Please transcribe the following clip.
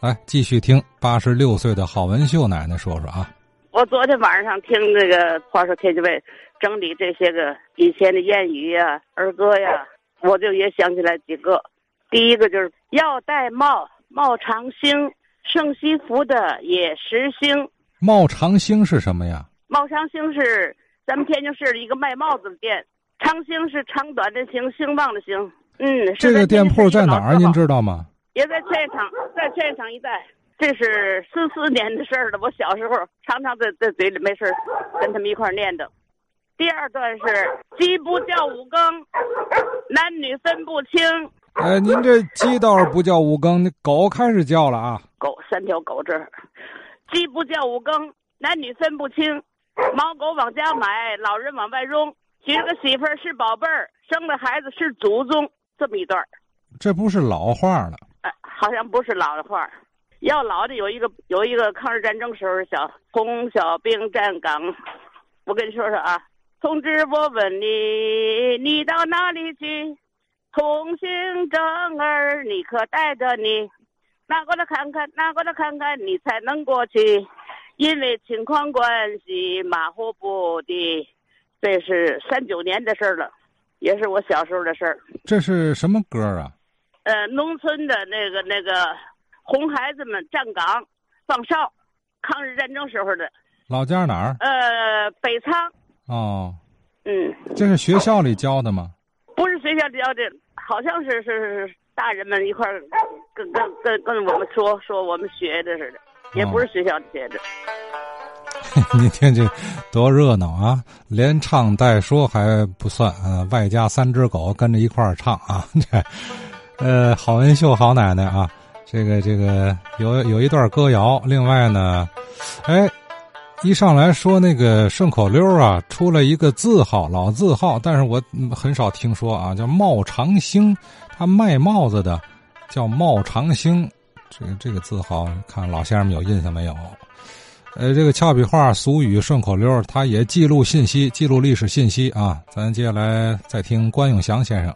来，继续听八十六岁的郝文秀奶奶说说啊。我昨天晚上听这个话说天津卫整理这些个以前的谚语呀、儿歌呀，我就也想起来几个。第一个就是要戴帽，帽长兴，盛西服的也时兴。帽长兴是什么呀？帽长兴是咱们天津市的一个卖帽子的店，长兴是长短的兴，兴旺的兴。嗯，这个店铺在哪儿？您？知道吗？也在劝业场，在劝业场一带。这是四四年的事儿了。我小时候常常在在嘴里没事儿跟他们一块儿念叨。第二段是鸡不叫五更，男女分不清。哎，您这鸡倒是不叫五更，那狗开始叫了啊！狗三条狗这儿，鸡不叫五更，男女分不清。猫狗往家买，老人往外扔。娶了个媳妇儿是宝贝儿，生了孩子是祖宗。这么一段儿，这不是老话了。好像不是老的话。要老的有一个有一个抗日战争时候小红小兵站岗，我跟你说说啊，同志，我问你，你到哪里去？通行证儿你可带着你？拿过来看看，拿过来看看，你才能过去。因为情况关系，马虎不的。这是三九年的事儿了，也是我小时候的事儿。这是什么歌啊？呃，农村的那个那个红孩子们站岗放哨，抗日战争时候的。老家哪儿？呃，北仓。哦，嗯，这是学校里教的吗？不是学校教的，好像是是是大人们一块儿跟跟跟跟我们说说我们学的似的，也不是学校学的。你听这多热闹啊！连唱带说还不算，呃，外加三只狗跟着一块儿唱啊！这，呃，郝文秀好奶奶啊，这个这个有有一段歌谣。另外呢，哎，一上来说那个顺口溜啊，出了一个字号，老字号，但是我很少听说啊，叫茂长兴，他卖帽子的叫茂长兴，这个这个字号，看老先生们有印象没有？呃，这个俏皮话、俗语、顺口溜，它也记录信息、记录历史信息啊。咱接下来再听关永祥先生。